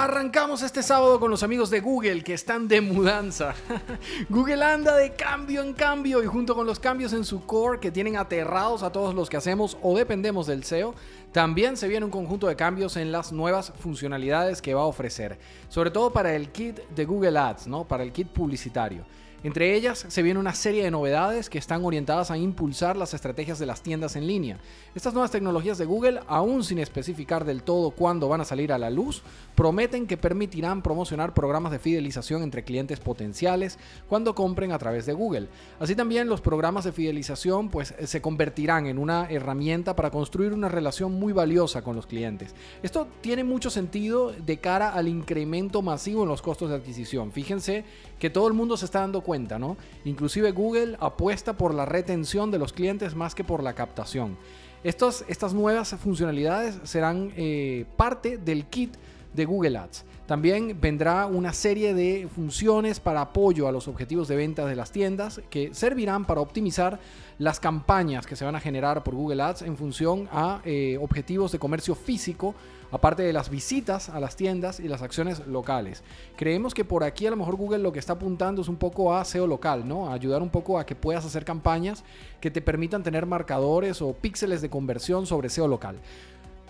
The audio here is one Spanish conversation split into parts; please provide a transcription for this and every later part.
Arrancamos este sábado con los amigos de Google que están de mudanza. Google anda de cambio en cambio y junto con los cambios en su core que tienen aterrados a todos los que hacemos o dependemos del SEO, también se viene un conjunto de cambios en las nuevas funcionalidades que va a ofrecer, sobre todo para el kit de Google Ads, ¿no? Para el kit publicitario. Entre ellas se viene una serie de novedades que están orientadas a impulsar las estrategias de las tiendas en línea. Estas nuevas tecnologías de Google, aún sin especificar del todo cuándo van a salir a la luz, prometen que permitirán promocionar programas de fidelización entre clientes potenciales cuando compren a través de Google. Así también los programas de fidelización pues, se convertirán en una herramienta para construir una relación muy valiosa con los clientes. Esto tiene mucho sentido de cara al incremento masivo en los costos de adquisición. Fíjense que todo el mundo se está dando cuenta, ¿no? Inclusive Google apuesta por la retención de los clientes más que por la captación. Estos, estas nuevas funcionalidades serán eh, parte del kit de Google Ads. También vendrá una serie de funciones para apoyo a los objetivos de venta de las tiendas que servirán para optimizar las campañas que se van a generar por Google Ads en función a eh, objetivos de comercio físico, aparte de las visitas a las tiendas y las acciones locales. Creemos que por aquí a lo mejor Google lo que está apuntando es un poco a SEO local, ¿no? Ayudar un poco a que puedas hacer campañas que te permitan tener marcadores o píxeles de conversión sobre SEO local.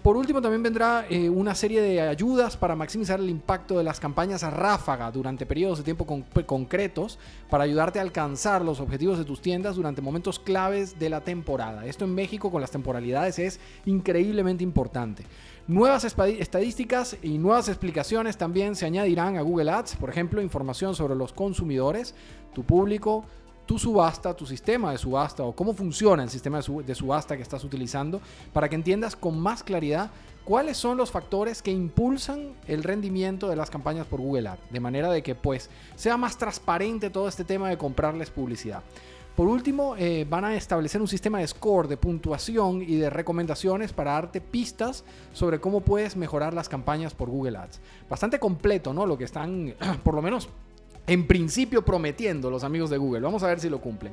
Por último, también vendrá eh, una serie de ayudas para maximizar el impacto de las campañas a ráfaga durante periodos de tiempo concretos para ayudarte a alcanzar los objetivos de tus tiendas durante momentos claves de la temporada. Esto en México con las temporalidades es increíblemente importante. Nuevas estadísticas y nuevas explicaciones también se añadirán a Google Ads, por ejemplo, información sobre los consumidores, tu público, tu subasta, tu sistema de subasta o cómo funciona el sistema de subasta que estás utilizando para que entiendas con más claridad cuáles son los factores que impulsan el rendimiento de las campañas por Google Ads, de manera de que pues sea más transparente todo este tema de comprarles publicidad. Por último, eh, van a establecer un sistema de score, de puntuación y de recomendaciones para darte pistas sobre cómo puedes mejorar las campañas por Google Ads. Bastante completo, ¿no? Lo que están, por lo menos en principio prometiendo los amigos de Google. Vamos a ver si lo cumplen.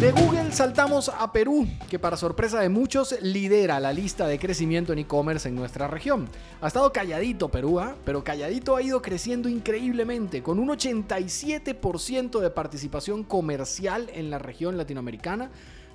De Google saltamos a Perú, que para sorpresa de muchos lidera la lista de crecimiento en e-commerce en nuestra región. Ha estado calladito Perú, ¿ah? pero calladito ha ido creciendo increíblemente, con un 87% de participación comercial en la región latinoamericana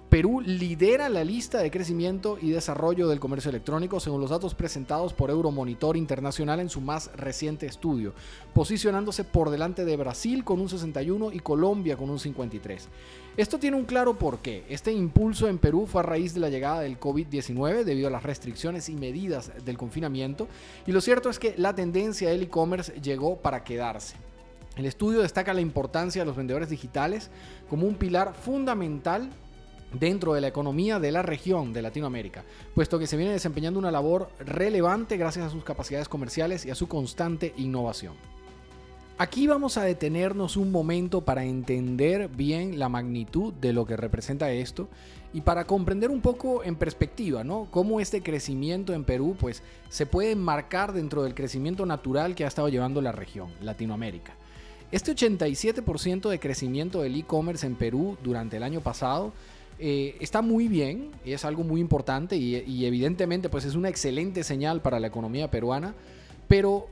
Perú lidera la lista de crecimiento y desarrollo del comercio electrónico según los datos presentados por Euromonitor Internacional en su más reciente estudio, posicionándose por delante de Brasil con un 61 y Colombia con un 53. Esto tiene un claro porqué. Este impulso en Perú fue a raíz de la llegada del COVID-19 debido a las restricciones y medidas del confinamiento y lo cierto es que la tendencia del e-commerce llegó para quedarse. El estudio destaca la importancia de los vendedores digitales como un pilar fundamental dentro de la economía de la región de Latinoamérica, puesto que se viene desempeñando una labor relevante gracias a sus capacidades comerciales y a su constante innovación. Aquí vamos a detenernos un momento para entender bien la magnitud de lo que representa esto y para comprender un poco en perspectiva, ¿no? Cómo este crecimiento en Perú pues se puede marcar dentro del crecimiento natural que ha estado llevando la región, Latinoamérica. Este 87% de crecimiento del e-commerce en Perú durante el año pasado eh, está muy bien, es algo muy importante y, evidentemente pues es una excelente señal para la economía peruana, pero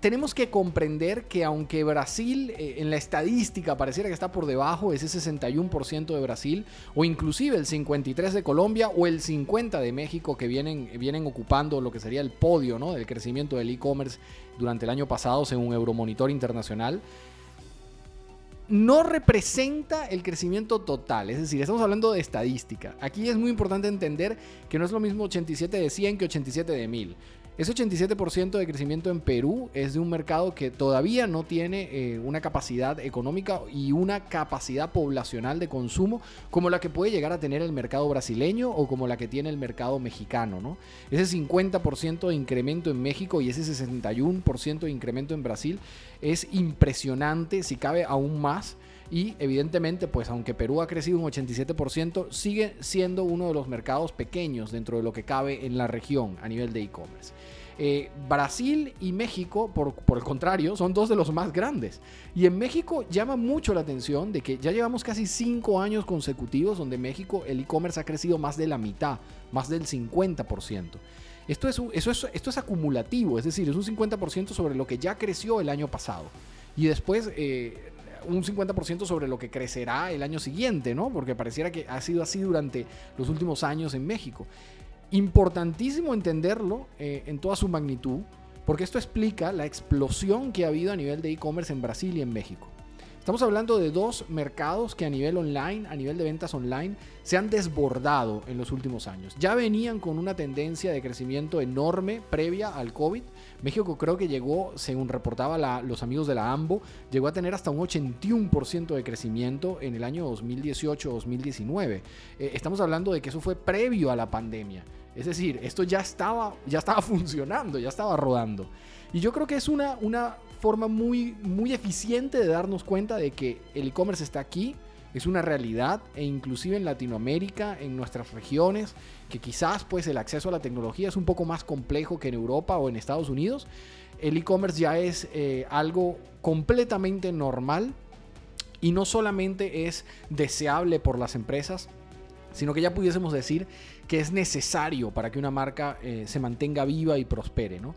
tenemos que comprender que aunque Brasil eh, en la estadística pareciera que está por debajo, ese 61% de Brasil, o inclusive el 53% de Colombia o el 50% de México que vienen, vienen ocupando lo que sería el podio ¿no? del crecimiento del e-commerce durante el año pasado según Euromonitor Internacional, no representa el crecimiento total, es decir, estamos hablando de estadística. Aquí es muy importante entender que no es lo mismo 87 de 100 que 87 de 1000. Ese 87% de crecimiento en Perú es de un mercado que todavía no tiene eh, una capacidad económica y una capacidad poblacional de consumo como la que puede llegar a tener el mercado brasileño o como la que tiene el mercado mexicano. ¿no? Ese 50% de incremento en México y ese 61% de incremento en Brasil es impresionante, si cabe aún más. Y evidentemente, pues aunque Perú ha crecido un 87%, sigue siendo uno de los mercados pequeños dentro de lo que cabe en la región a nivel de e-commerce. Eh, Brasil y México, por, por, el contrario, son dos de los más grandes. Y en México llama mucho la atención de que ya llevamos casi cinco años consecutivos donde México el e-commerce ha crecido más de la mitad, más del 50%. Esto es, eso es, esto es acumulativo, es decir, es un 50% sobre lo que ya creció el año pasado. Y después eh, un 50% sobre lo que crecerá el año siguiente, ¿no? Porque pareciera que ha sido así durante los últimos años en México. Importantísimo entenderlo eh, en toda su magnitud, porque esto explica la explosión que ha habido a nivel de e-commerce en Brasil y en México. Estamos hablando de dos mercados que a nivel online, a nivel de ventas online, se han desbordado en los últimos años. Ya venían con una tendencia de crecimiento enorme previa al COVID. México creo que llegó, según reportaba los amigos de la AMBO, llegó a tener hasta un 81% de crecimiento en el año 2018-2019. Eh, estamos hablando de que eso fue previo a la pandemia. Es decir, esto ya estaba, ya estaba funcionando, ya estaba rodando. Y yo creo que es una, una forma muy, muy eficiente de darnos cuenta de que el e-commerce está aquí, es una realidad e inclusive en Latinoamérica, en nuestras regiones, que quizás pues el acceso a la tecnología es un poco más complejo que en Europa o en Estados Unidos, el e-commerce ya es eh, algo completamente normal y no solamente es deseable por las empresas, sino que ya pudiésemos decir que es necesario para que una marca eh, se mantenga viva y prospere, ¿no?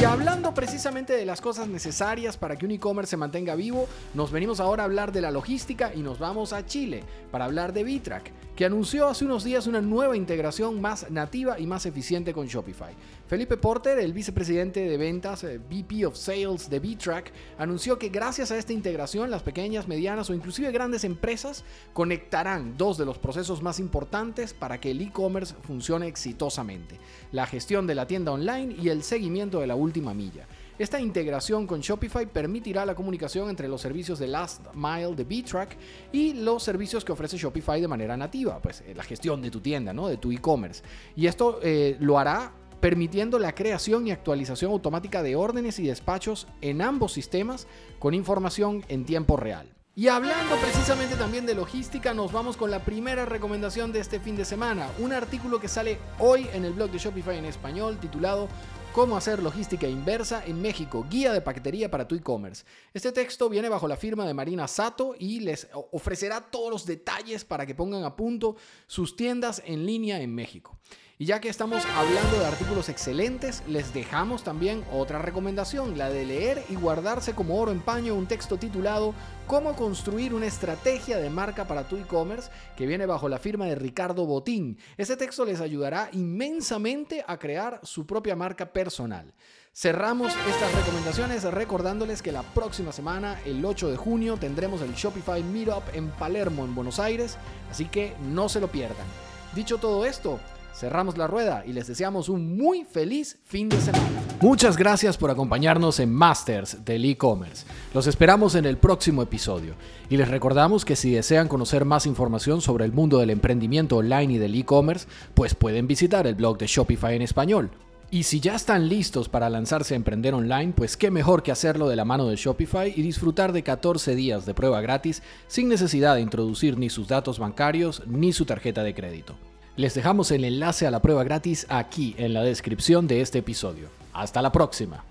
Y hablando precisamente de las cosas necesarias para que un e-commerce se mantenga vivo, nos venimos ahora a hablar de la logística y nos vamos a Chile para hablar de Bitrack, que anunció hace unos días una nueva integración más nativa y más eficiente con Shopify. Felipe Porter, el vicepresidente de ventas, eh, VP of Sales de Bitrack, anunció que gracias a esta integración las pequeñas, medianas o inclusive grandes empresas conectarán dos de los procesos más importantes para que el e-commerce funcione exitosamente, la gestión de la tienda online y el seguimiento de la última milla. Esta integración con Shopify permitirá la comunicación entre los servicios de Last Mile de B-Track y los servicios que ofrece Shopify de manera nativa, pues eh, la gestión de tu tienda, ¿no? de tu e-commerce. Y esto eh, lo hará permitiendo la creación y actualización automática de órdenes y despachos en ambos sistemas con información en tiempo real. Y hablando precisamente también de logística, nos vamos con la primera recomendación de este fin de semana. Un artículo que sale hoy en el blog de Shopify en español titulado Cómo hacer logística inversa en México, guía de paquetería para tu e-commerce. Este texto viene bajo la firma de Marina Sato y les ofrecerá todos los detalles para que pongan a punto sus tiendas en línea en México. Y ya que estamos hablando de artículos excelentes, les dejamos también otra recomendación, la de leer y guardarse como oro en paño un texto titulado Cómo construir una estrategia de marca para tu e-commerce, que viene bajo la firma de Ricardo Botín. Este texto les ayudará inmensamente a crear su propia marca personal. Cerramos estas recomendaciones recordándoles que la próxima semana, el 8 de junio, tendremos el Shopify Meetup en Palermo, en Buenos Aires, así que no se lo pierdan. Dicho todo esto, cerramos la rueda y les deseamos un muy feliz fin de semana. Muchas gracias por acompañarnos en Masters del e-commerce. Los esperamos en el próximo episodio y les recordamos que si desean conocer más información sobre el mundo del emprendimiento online y del e-commerce, pues pueden visitar el blog de Shopify en español. Y si ya están listos para lanzarse a emprender online, pues qué mejor que hacerlo de la mano de Shopify y disfrutar de 14 días de prueba gratis sin necesidad de introducir ni sus datos bancarios ni su tarjeta de crédito. Les dejamos el enlace a la prueba gratis aquí en la descripción de este episodio. Hasta la próxima.